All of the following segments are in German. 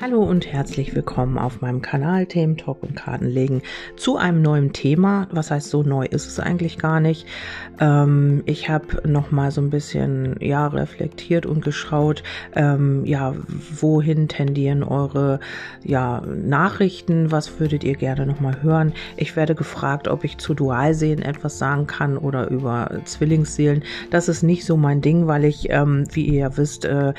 Hallo und herzlich willkommen auf meinem Kanal Themen Talk und Kartenlegen zu einem neuen Thema. Was heißt so neu ist es eigentlich gar nicht. Ähm, ich habe noch mal so ein bisschen ja reflektiert und geschaut, ähm, ja wohin tendieren eure ja Nachrichten? Was würdet ihr gerne noch mal hören? Ich werde gefragt, ob ich zu Dualseelen etwas sagen kann oder über Zwillingsseelen. Das ist nicht so mein Ding, weil ich, ähm, wie ihr ja wisst, äh,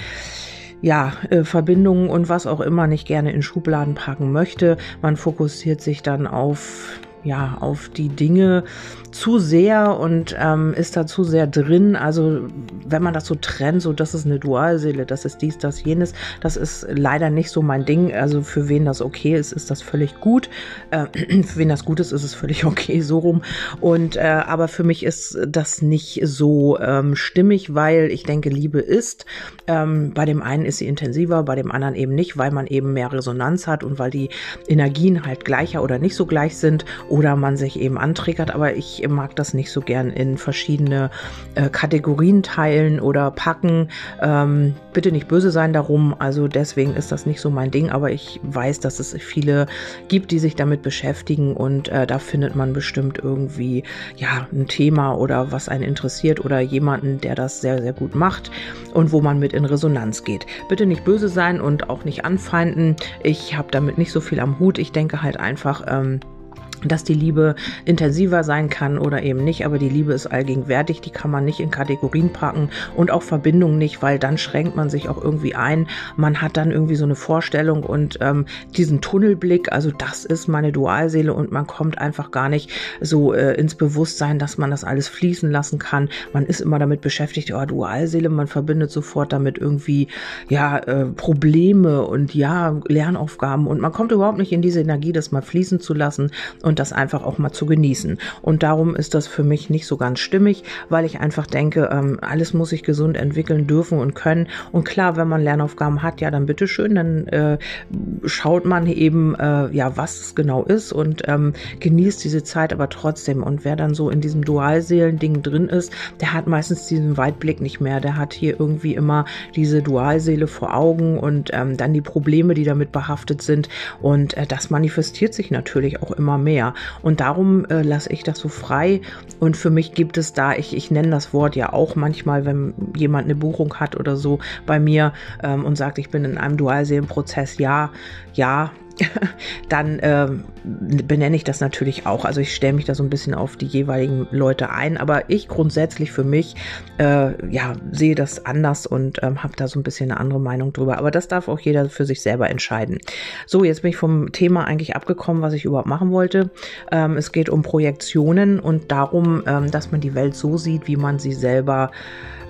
ja, äh, Verbindungen und was auch immer nicht gerne in Schubladen packen möchte. Man fokussiert sich dann auf ja, auf die Dinge zu sehr und ähm, ist da zu sehr drin. Also wenn man das so trennt, so das ist eine Dualseele, das ist dies, das, jenes, das ist leider nicht so mein Ding. Also für wen das okay ist, ist das völlig gut. Äh, für wen das gut ist, ist es völlig okay, so rum. Und äh, aber für mich ist das nicht so ähm, stimmig, weil ich denke, Liebe ist. Ähm, bei dem einen ist sie intensiver, bei dem anderen eben nicht, weil man eben mehr Resonanz hat und weil die Energien halt gleicher oder nicht so gleich sind oder man sich eben antriggert. Aber ich mag das nicht so gern in verschiedene äh, Kategorien teilen oder packen. Ähm, bitte nicht böse sein darum. Also deswegen ist das nicht so mein Ding. Aber ich weiß, dass es viele gibt, die sich damit beschäftigen und äh, da findet man bestimmt irgendwie ja ein Thema oder was einen interessiert oder jemanden, der das sehr, sehr gut macht und wo man mit in Resonanz geht. Bitte nicht böse sein und auch nicht anfeinden. Ich habe damit nicht so viel am Hut. Ich denke halt einfach, ähm, dass die Liebe intensiver sein kann oder eben nicht, aber die Liebe ist allgegenwärtig, die kann man nicht in Kategorien packen und auch Verbindungen nicht, weil dann schränkt man sich auch irgendwie ein. Man hat dann irgendwie so eine Vorstellung und ähm, diesen Tunnelblick, also das ist meine Dualseele und man kommt einfach gar nicht so äh, ins Bewusstsein, dass man das alles fließen lassen kann. Man ist immer damit beschäftigt, oh, Dualseele, man verbindet sofort damit irgendwie ja äh, Probleme und ja Lernaufgaben und man kommt überhaupt nicht in diese Energie, das mal fließen zu lassen und das einfach auch mal zu genießen. Und darum ist das für mich nicht so ganz stimmig, weil ich einfach denke, ähm, alles muss sich gesund entwickeln dürfen und können. Und klar, wenn man Lernaufgaben hat, ja, dann bitteschön, dann äh, schaut man eben, äh, ja, was es genau ist und ähm, genießt diese Zeit aber trotzdem. Und wer dann so in diesem Dualseelen-Ding drin ist, der hat meistens diesen Weitblick nicht mehr. Der hat hier irgendwie immer diese Dualseele vor Augen und ähm, dann die Probleme, die damit behaftet sind. Und äh, das manifestiert sich natürlich auch immer mehr mehr. Und darum äh, lasse ich das so frei. Und für mich gibt es da, ich, ich nenne das Wort ja auch manchmal, wenn jemand eine Buchung hat oder so bei mir ähm, und sagt, ich bin in einem Dualseelenprozess, ja, ja, dann äh, benenne ich das natürlich auch. Also ich stelle mich da so ein bisschen auf die jeweiligen Leute ein, aber ich grundsätzlich für mich äh, ja sehe das anders und ähm, habe da so ein bisschen eine andere Meinung drüber. Aber das darf auch jeder für sich selber entscheiden. So, jetzt bin ich vom Thema eigentlich abgekommen, was ich überhaupt machen wollte. Ähm, es geht um Projektionen und darum, ähm, dass man die Welt so sieht, wie man sie selber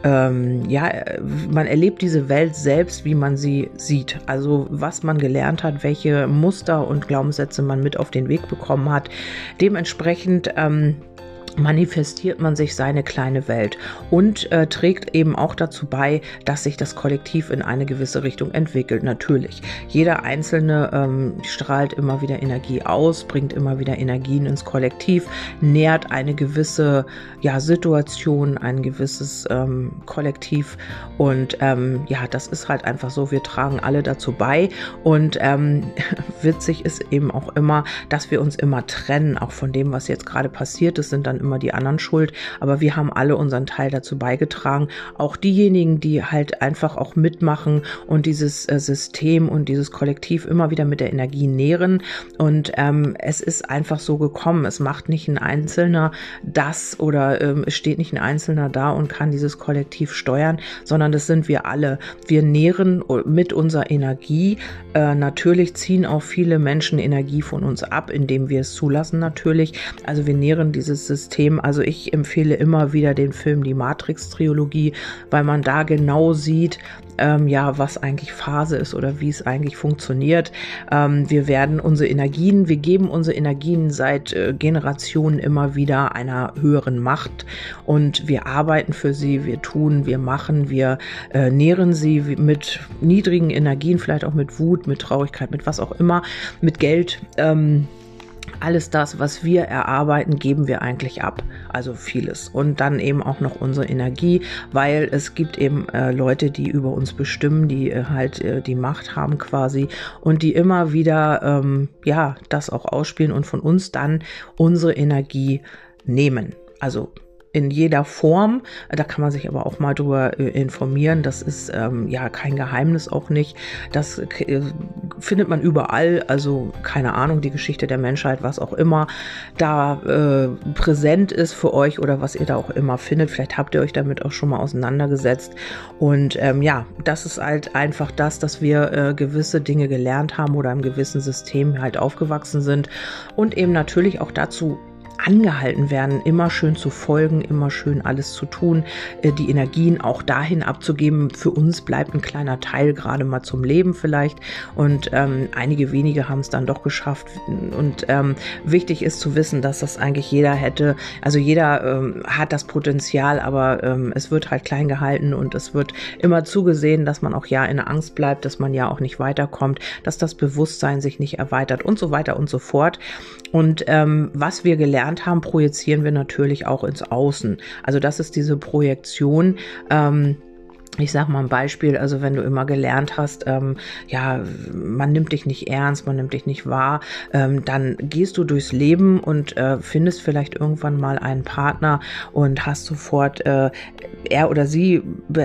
ähm, ja, man erlebt diese Welt selbst, wie man sie sieht. Also was man gelernt hat, welche Muster und Glaubenssätze man mit auf den Weg bekommen hat. Dementsprechend ähm, manifestiert man sich seine kleine Welt und äh, trägt eben auch dazu bei, dass sich das Kollektiv in eine gewisse Richtung entwickelt. Natürlich, jeder Einzelne ähm, strahlt immer wieder Energie aus, bringt immer wieder Energien ins Kollektiv, nährt eine gewisse ja, Situation, ein gewisses ähm, Kollektiv und ähm, ja, das ist halt einfach so, wir tragen alle dazu bei und ähm, witzig ist eben auch immer, dass wir uns immer trennen, auch von dem, was jetzt gerade passiert ist, sind dann immer die anderen schuld, aber wir haben alle unseren Teil dazu beigetragen. Auch diejenigen, die halt einfach auch mitmachen und dieses äh, System und dieses Kollektiv immer wieder mit der Energie nähren. Und ähm, es ist einfach so gekommen. Es macht nicht ein Einzelner das oder ähm, es steht nicht ein Einzelner da und kann dieses Kollektiv steuern, sondern das sind wir alle. Wir nähren mit unserer Energie. Äh, natürlich ziehen auch viele Menschen Energie von uns ab, indem wir es zulassen natürlich. Also wir nähren dieses System System. Also ich empfehle immer wieder den Film Die Matrix-Trilogie, weil man da genau sieht, ähm, ja, was eigentlich Phase ist oder wie es eigentlich funktioniert. Ähm, wir werden unsere Energien, wir geben unsere Energien seit äh, Generationen immer wieder einer höheren Macht und wir arbeiten für sie, wir tun, wir machen, wir äh, nähren sie mit niedrigen Energien, vielleicht auch mit Wut, mit Traurigkeit, mit was auch immer, mit Geld. Ähm, alles das, was wir erarbeiten, geben wir eigentlich ab. Also vieles. Und dann eben auch noch unsere Energie, weil es gibt eben äh, Leute, die über uns bestimmen, die äh, halt äh, die Macht haben quasi und die immer wieder, ähm, ja, das auch ausspielen und von uns dann unsere Energie nehmen. Also in jeder Form. Da kann man sich aber auch mal drüber äh, informieren. Das ist ähm, ja kein Geheimnis auch nicht. Das äh, findet man überall. Also keine Ahnung, die Geschichte der Menschheit, was auch immer da äh, präsent ist für euch oder was ihr da auch immer findet. Vielleicht habt ihr euch damit auch schon mal auseinandergesetzt. Und ähm, ja, das ist halt einfach das, dass wir äh, gewisse Dinge gelernt haben oder im gewissen System halt aufgewachsen sind und eben natürlich auch dazu angehalten werden, immer schön zu folgen, immer schön alles zu tun, äh, die Energien auch dahin abzugeben. Für uns bleibt ein kleiner Teil gerade mal zum Leben vielleicht und ähm, einige wenige haben es dann doch geschafft. Und ähm, wichtig ist zu wissen, dass das eigentlich jeder hätte. Also jeder ähm, hat das Potenzial, aber ähm, es wird halt klein gehalten und es wird immer zugesehen, dass man auch ja in der Angst bleibt, dass man ja auch nicht weiterkommt, dass das Bewusstsein sich nicht erweitert und so weiter und so fort. Und ähm, was wir gelernt haben, projizieren wir natürlich auch ins Außen. Also das ist diese Projektion. Ähm, ich sag mal ein Beispiel, also wenn du immer gelernt hast, ähm, ja, man nimmt dich nicht ernst, man nimmt dich nicht wahr, ähm, dann gehst du durchs Leben und äh, findest vielleicht irgendwann mal einen Partner und hast sofort, äh, er oder sie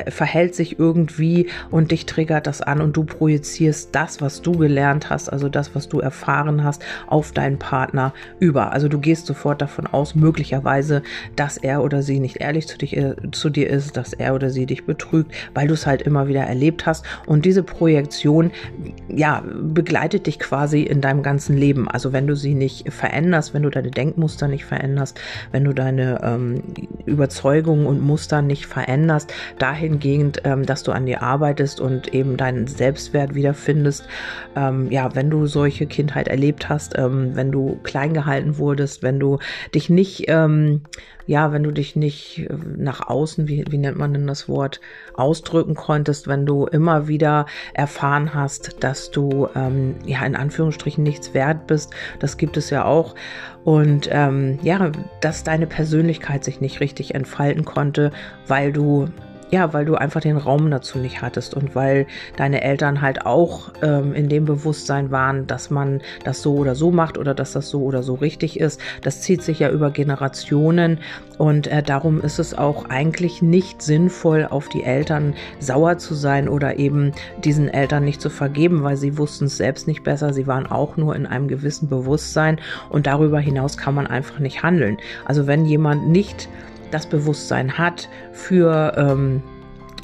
verhält sich irgendwie und dich triggert das an und du projizierst das, was du gelernt hast, also das, was du erfahren hast, auf deinen Partner über. Also du gehst sofort davon aus, möglicherweise, dass er oder sie nicht ehrlich zu, dich, äh, zu dir ist, dass er oder sie dich betrügt, weil du es halt immer wieder erlebt hast. Und diese Projektion, ja, begleitet dich quasi in deinem ganzen Leben. Also wenn du sie nicht veränderst, wenn du deine Denkmuster nicht veränderst, wenn du deine ähm, Überzeugungen und Muster nicht veränderst, dahingehend, ähm, dass du an dir arbeitest und eben deinen Selbstwert wiederfindest. Ähm, ja, wenn du solche Kindheit erlebt hast, ähm, wenn du klein gehalten wurdest, wenn du dich nicht ähm, ja, wenn du dich nicht äh, nach außen, wie, wie nennt man denn das Wort, ausdrücken konntest, wenn du immer wieder erfahren hast, dass du ähm, ja in Anführungsstrichen nichts wert bist, das gibt es ja auch. Und ähm, ja, dass deine Persönlichkeit sich nicht richtig entfalten konnte, weil du ja, weil du einfach den Raum dazu nicht hattest und weil deine Eltern halt auch ähm, in dem Bewusstsein waren, dass man das so oder so macht oder dass das so oder so richtig ist. Das zieht sich ja über Generationen und äh, darum ist es auch eigentlich nicht sinnvoll, auf die Eltern sauer zu sein oder eben diesen Eltern nicht zu vergeben, weil sie wussten es selbst nicht besser. Sie waren auch nur in einem gewissen Bewusstsein und darüber hinaus kann man einfach nicht handeln. Also wenn jemand nicht das Bewusstsein hat für ähm,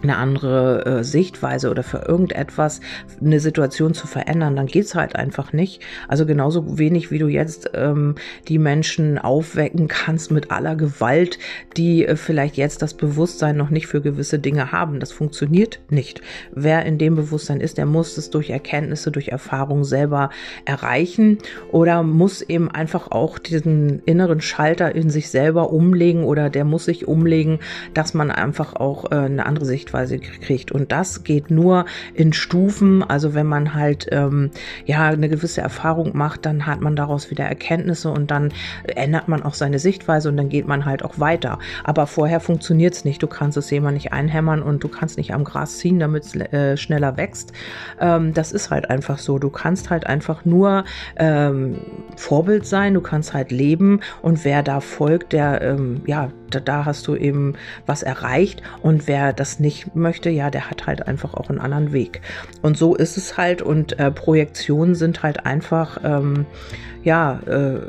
eine andere äh, Sichtweise oder für irgendetwas eine Situation zu verändern, dann geht's halt einfach nicht. Also genauso wenig wie du jetzt ähm, die Menschen aufwecken kannst mit aller Gewalt, die äh, vielleicht jetzt das Bewusstsein noch nicht für gewisse Dinge haben. Das funktioniert nicht. Wer in dem Bewusstsein ist, der muss es durch Erkenntnisse, durch Erfahrung selber erreichen oder muss eben einfach auch diesen inneren Schalter in sich selber umlegen oder der muss sich umlegen, dass man einfach auch äh, eine andere Sicht Sichtweise kriegt. Und das geht nur in Stufen. Also wenn man halt ähm, ja eine gewisse Erfahrung macht, dann hat man daraus wieder Erkenntnisse und dann ändert man auch seine Sichtweise und dann geht man halt auch weiter. Aber vorher funktioniert es nicht. Du kannst es jemand nicht einhämmern und du kannst nicht am Gras ziehen, damit es äh, schneller wächst. Ähm, das ist halt einfach so. Du kannst halt einfach nur ähm, Vorbild sein, du kannst halt leben und wer da folgt, der ähm, ja da, da hast du eben was erreicht und wer das nicht möchte, ja, der hat halt einfach auch einen anderen Weg. Und so ist es halt und äh, Projektionen sind halt einfach, ähm, ja, äh,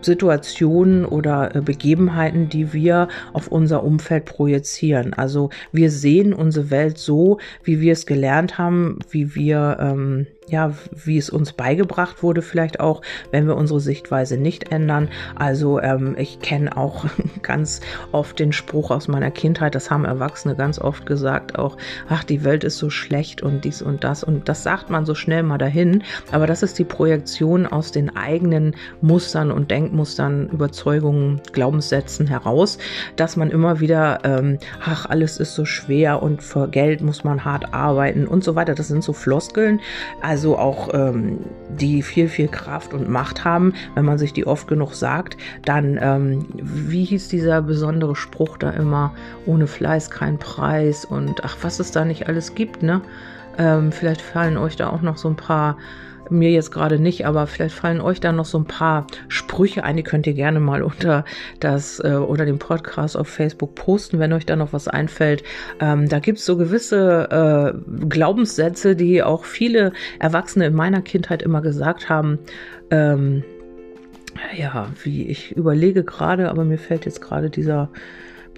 Situationen oder äh, Begebenheiten, die wir auf unser Umfeld projizieren. Also wir sehen unsere Welt so, wie wir es gelernt haben, wie wir ähm, ja, wie es uns beigebracht wurde, vielleicht auch, wenn wir unsere Sichtweise nicht ändern. Also ähm, ich kenne auch ganz oft den Spruch aus meiner Kindheit, das haben Erwachsene ganz oft gesagt, auch, ach, die Welt ist so schlecht und dies und das. Und das sagt man so schnell mal dahin. Aber das ist die Projektion aus den eigenen Mustern und Denkmustern, Überzeugungen, Glaubenssätzen heraus, dass man immer wieder, ähm, ach, alles ist so schwer und für Geld muss man hart arbeiten und so weiter. Das sind so Floskeln. Also also auch ähm, die viel, viel Kraft und Macht haben, wenn man sich die oft genug sagt, dann, ähm, wie hieß dieser besondere Spruch da immer, ohne Fleiß kein Preis und ach, was es da nicht alles gibt, ne? Ähm, vielleicht fallen euch da auch noch so ein paar mir jetzt gerade nicht, aber vielleicht fallen euch da noch so ein paar Sprüche ein, die könnt ihr gerne mal unter das äh, unter dem Podcast auf Facebook posten, wenn euch da noch was einfällt. Ähm, da gibt's so gewisse äh, Glaubenssätze, die auch viele Erwachsene in meiner Kindheit immer gesagt haben. Ähm, ja, wie ich überlege gerade, aber mir fällt jetzt gerade dieser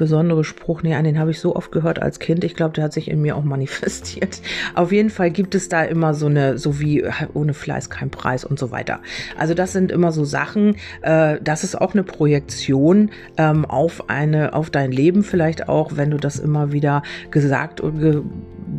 besondere Spruch, nee, an den habe ich so oft gehört als Kind. Ich glaube, der hat sich in mir auch manifestiert. Auf jeden Fall gibt es da immer so eine, so wie ohne Fleiß kein Preis und so weiter. Also das sind immer so Sachen, äh, das ist auch eine Projektion ähm, auf eine, auf dein Leben vielleicht auch, wenn du das immer wieder gesagt und ge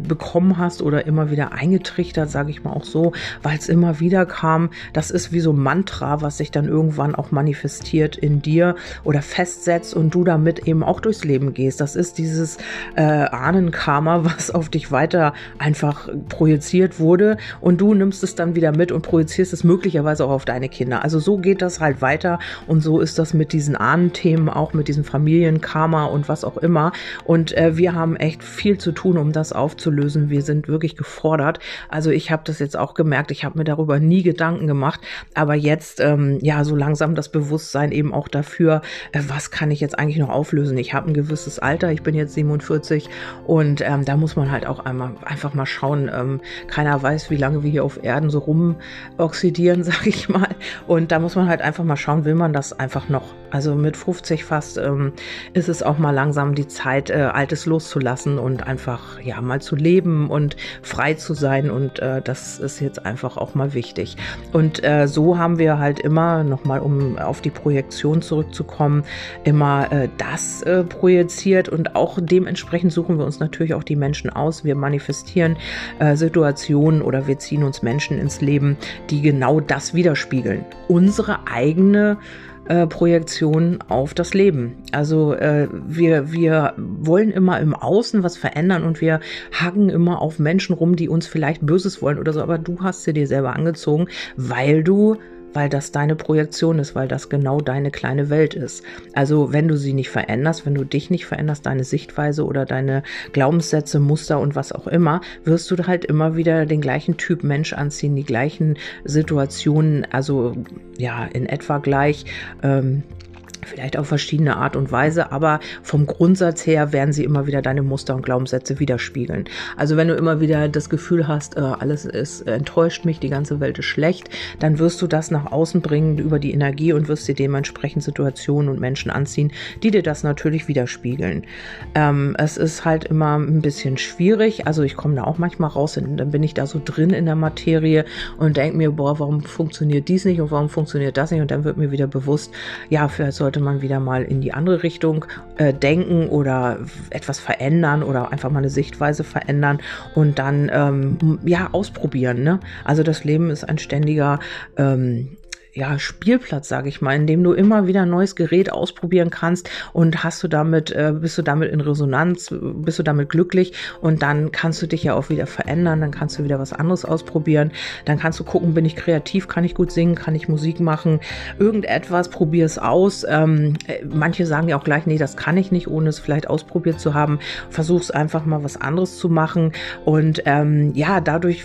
bekommen hast oder immer wieder eingetrichtert, sage ich mal auch so, weil es immer wieder kam. Das ist wie so ein Mantra, was sich dann irgendwann auch manifestiert in dir oder festsetzt und du damit eben auch durchs Leben gehst. Das ist dieses äh, Ahnenkarma, was auf dich weiter einfach projiziert wurde und du nimmst es dann wieder mit und projizierst es möglicherweise auch auf deine Kinder. Also so geht das halt weiter und so ist das mit diesen Ahnenthemen, auch mit diesem Familienkarma und was auch immer. Und äh, wir haben echt viel zu tun, um das aufzulösen. Wir sind wirklich gefordert. Also ich habe das jetzt auch gemerkt. Ich habe mir darüber nie Gedanken gemacht. Aber jetzt, ähm, ja, so langsam das Bewusstsein eben auch dafür, äh, was kann ich jetzt eigentlich noch auflösen? Ich habe ein gewisses Alter. Ich bin jetzt 47 und ähm, da muss man halt auch einmal einfach mal schauen. Ähm, keiner weiß, wie lange wir hier auf Erden so rumoxidieren, sag ich mal. Und da muss man halt einfach mal schauen, will man das einfach noch? Also mit 50 fast ähm, ist es auch mal langsam die Zeit, äh, Altes loszulassen und einfach ja mal zu leben und frei zu sein. Und äh, das ist jetzt einfach auch mal wichtig. Und äh, so haben wir halt immer, nochmal um auf die Projektion zurückzukommen, immer äh, das projiziert und auch dementsprechend suchen wir uns natürlich auch die Menschen aus. Wir manifestieren äh, Situationen oder wir ziehen uns Menschen ins Leben, die genau das widerspiegeln. Unsere eigene äh, Projektion auf das Leben. Also äh, wir, wir wollen immer im Außen was verändern und wir hacken immer auf Menschen rum, die uns vielleicht Böses wollen oder so, aber du hast sie dir selber angezogen, weil du weil das deine Projektion ist, weil das genau deine kleine Welt ist. Also wenn du sie nicht veränderst, wenn du dich nicht veränderst, deine Sichtweise oder deine Glaubenssätze, Muster und was auch immer, wirst du halt immer wieder den gleichen Typ Mensch anziehen, die gleichen Situationen, also ja, in etwa gleich. Ähm, vielleicht auf verschiedene Art und Weise, aber vom Grundsatz her werden sie immer wieder deine Muster und Glaubenssätze widerspiegeln. Also wenn du immer wieder das Gefühl hast, äh, alles ist äh, enttäuscht mich, die ganze Welt ist schlecht, dann wirst du das nach außen bringen über die Energie und wirst dir dementsprechend Situationen und Menschen anziehen, die dir das natürlich widerspiegeln. Ähm, es ist halt immer ein bisschen schwierig, also ich komme da auch manchmal raus und dann bin ich da so drin in der Materie und denke mir, boah, warum funktioniert dies nicht und warum funktioniert das nicht und dann wird mir wieder bewusst, ja, vielleicht sollte man wieder mal in die andere Richtung äh, denken oder etwas verändern oder einfach mal eine Sichtweise verändern und dann ähm, ja ausprobieren. Ne? Also das Leben ist ein ständiger ähm, ja, Spielplatz, sage ich mal, in dem du immer wieder ein neues Gerät ausprobieren kannst und hast du damit, äh, bist du damit in Resonanz, bist du damit glücklich und dann kannst du dich ja auch wieder verändern, dann kannst du wieder was anderes ausprobieren, dann kannst du gucken, bin ich kreativ, kann ich gut singen, kann ich Musik machen, irgendetwas, probier es aus. Ähm, äh, manche sagen ja auch gleich, nee, das kann ich nicht, ohne es vielleicht ausprobiert zu haben. Versuch es einfach mal was anderes zu machen und ähm, ja, dadurch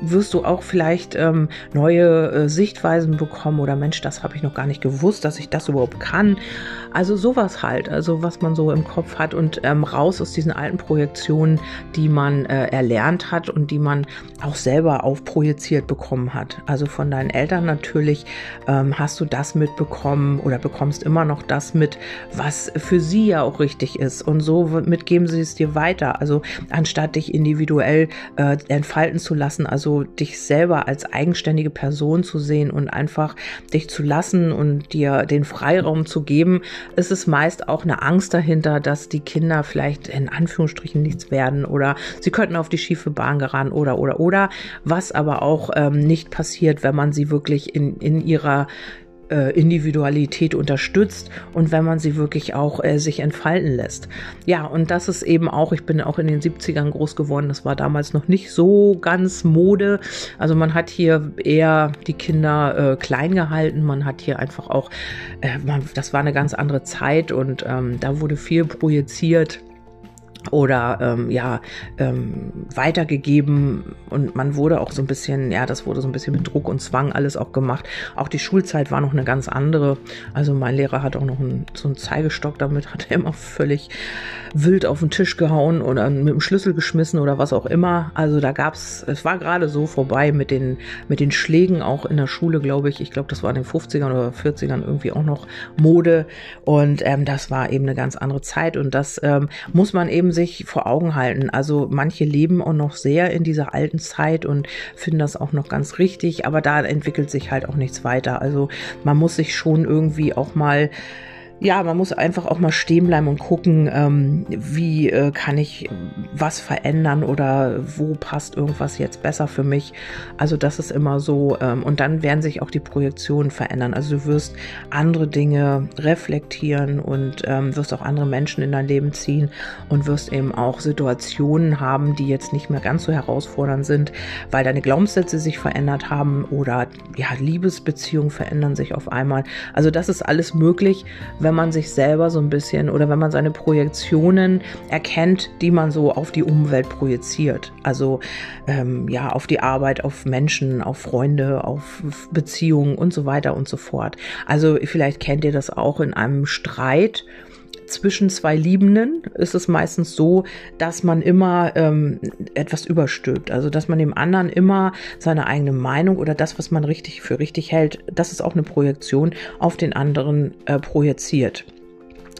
wirst du auch vielleicht ähm, neue äh, Sichtweisen bekommen oder Mensch, das habe ich noch gar nicht gewusst, dass ich das überhaupt kann. Also sowas halt, also was man so im Kopf hat und ähm, raus aus diesen alten Projektionen, die man äh, erlernt hat und die man auch selber aufprojiziert bekommen hat. Also von deinen Eltern natürlich ähm, hast du das mitbekommen oder bekommst immer noch das mit, was für sie ja auch richtig ist. Und so mitgeben sie es dir weiter. Also anstatt dich individuell äh, entfalten zu lassen, also so dich selber als eigenständige Person zu sehen und einfach dich zu lassen und dir den Freiraum zu geben, ist es meist auch eine Angst dahinter, dass die Kinder vielleicht in Anführungsstrichen nichts werden oder sie könnten auf die schiefe Bahn geraten oder oder oder, was aber auch ähm, nicht passiert, wenn man sie wirklich in, in ihrer Individualität unterstützt und wenn man sie wirklich auch äh, sich entfalten lässt. Ja, und das ist eben auch, ich bin auch in den 70ern groß geworden, das war damals noch nicht so ganz Mode. Also man hat hier eher die Kinder äh, klein gehalten, man hat hier einfach auch, äh, man, das war eine ganz andere Zeit und ähm, da wurde viel projiziert oder ähm, ja ähm, weitergegeben und man wurde auch so ein bisschen, ja, das wurde so ein bisschen mit Druck und Zwang alles auch gemacht. Auch die Schulzeit war noch eine ganz andere. Also mein Lehrer hat auch noch einen, so einen Zeigestock, damit hat er immer völlig wild auf den Tisch gehauen oder mit dem Schlüssel geschmissen oder was auch immer. Also da gab's, es war gerade so vorbei mit den mit den Schlägen auch in der Schule, glaube ich. Ich glaube, das war in den 50ern oder 40ern irgendwie auch noch Mode und ähm, das war eben eine ganz andere Zeit und das ähm, muss man eben sich vor Augen halten. Also manche leben auch noch sehr in dieser alten Zeit und finden das auch noch ganz richtig, aber da entwickelt sich halt auch nichts weiter. Also man muss sich schon irgendwie auch mal ja, man muss einfach auch mal stehen bleiben und gucken, ähm, wie äh, kann ich was verändern oder wo passt irgendwas jetzt besser für mich. Also das ist immer so. Ähm, und dann werden sich auch die Projektionen verändern. Also du wirst andere Dinge reflektieren und ähm, wirst auch andere Menschen in dein Leben ziehen und wirst eben auch Situationen haben, die jetzt nicht mehr ganz so herausfordernd sind, weil deine Glaubenssätze sich verändert haben oder ja, Liebesbeziehungen verändern sich auf einmal. Also das ist alles möglich wenn man sich selber so ein bisschen oder wenn man seine Projektionen erkennt, die man so auf die Umwelt projiziert. Also ähm, ja, auf die Arbeit, auf Menschen, auf Freunde, auf Beziehungen und so weiter und so fort. Also vielleicht kennt ihr das auch in einem Streit zwischen zwei Liebenden ist es meistens so, dass man immer ähm, etwas überstülpt. Also dass man dem anderen immer seine eigene Meinung oder das, was man richtig für richtig hält, das ist auch eine Projektion auf den anderen äh, projiziert.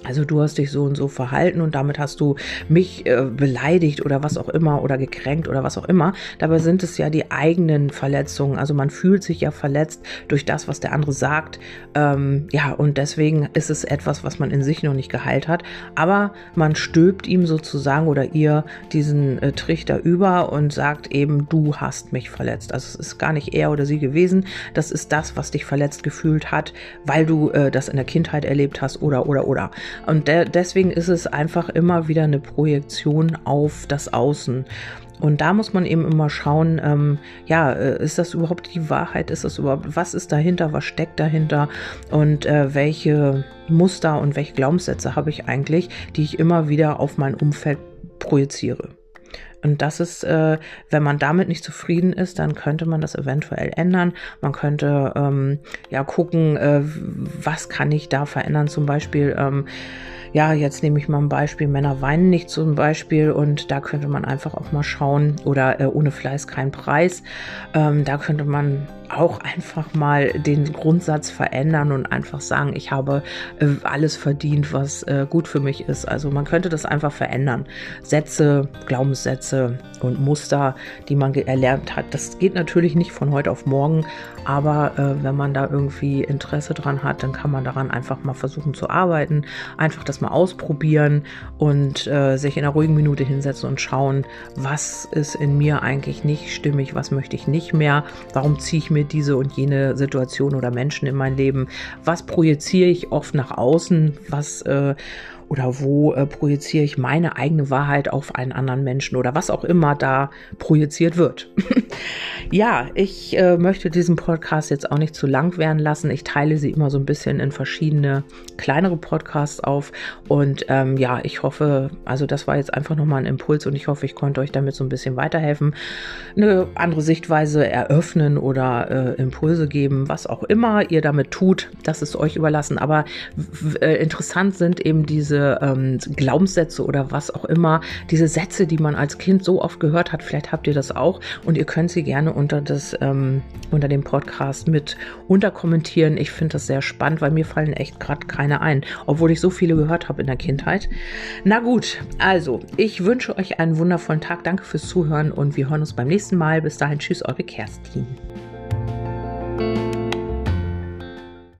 Also du hast dich so und so verhalten und damit hast du mich äh, beleidigt oder was auch immer oder gekränkt oder was auch immer. Dabei sind es ja die eigenen Verletzungen. Also man fühlt sich ja verletzt durch das, was der andere sagt. Ähm, ja, und deswegen ist es etwas, was man in sich noch nicht geheilt hat. Aber man stülpt ihm sozusagen oder ihr diesen äh, Trichter über und sagt eben, du hast mich verletzt. Also es ist gar nicht er oder sie gewesen. Das ist das, was dich verletzt gefühlt hat, weil du äh, das in der Kindheit erlebt hast oder oder oder. Und de deswegen ist es einfach immer wieder eine Projektion auf das Außen. Und da muss man eben immer schauen, ähm, ja, äh, ist das überhaupt die Wahrheit? Ist das überhaupt, was ist dahinter? Was steckt dahinter? Und äh, welche Muster und welche Glaubenssätze habe ich eigentlich, die ich immer wieder auf mein Umfeld projiziere? Und das ist, äh, wenn man damit nicht zufrieden ist, dann könnte man das eventuell ändern. Man könnte ähm, ja gucken, äh, was kann ich da verändern. Zum Beispiel, ähm, ja, jetzt nehme ich mal ein Beispiel, Männer weinen nicht zum Beispiel und da könnte man einfach auch mal schauen oder äh, ohne Fleiß kein Preis. Ähm, da könnte man auch einfach mal den Grundsatz verändern und einfach sagen, ich habe äh, alles verdient, was äh, gut für mich ist. Also man könnte das einfach verändern. Sätze, Glaubenssätze und Muster, die man erlernt hat. Das geht natürlich nicht von heute auf morgen, aber äh, wenn man da irgendwie Interesse dran hat, dann kann man daran einfach mal versuchen zu arbeiten, einfach das mal ausprobieren und äh, sich in einer ruhigen Minute hinsetzen und schauen, was ist in mir eigentlich nicht stimmig, was möchte ich nicht mehr, warum ziehe ich mir diese und jene Situation oder Menschen in mein Leben, was projiziere ich oft nach außen, was äh, oder wo äh, projiziere ich meine eigene Wahrheit auf einen anderen Menschen oder was auch immer da projiziert wird. ja, ich äh, möchte diesen Podcast jetzt auch nicht zu lang werden lassen. Ich teile sie immer so ein bisschen in verschiedene kleinere Podcasts auf und ähm, ja, ich hoffe, also das war jetzt einfach nochmal ein Impuls und ich hoffe, ich konnte euch damit so ein bisschen weiterhelfen, eine andere Sichtweise eröffnen oder äh, Impulse geben, was auch immer ihr damit tut, das ist euch überlassen. Aber äh, interessant sind eben diese diese ähm, Glaubenssätze oder was auch immer, diese Sätze, die man als Kind so oft gehört hat, vielleicht habt ihr das auch und ihr könnt sie gerne unter das ähm, unter dem Podcast mit unterkommentieren. Ich finde das sehr spannend, weil mir fallen echt gerade keine ein, obwohl ich so viele gehört habe in der Kindheit. Na gut, also ich wünsche euch einen wundervollen Tag. Danke fürs Zuhören und wir hören uns beim nächsten Mal. Bis dahin, tschüss, eure Kerstin.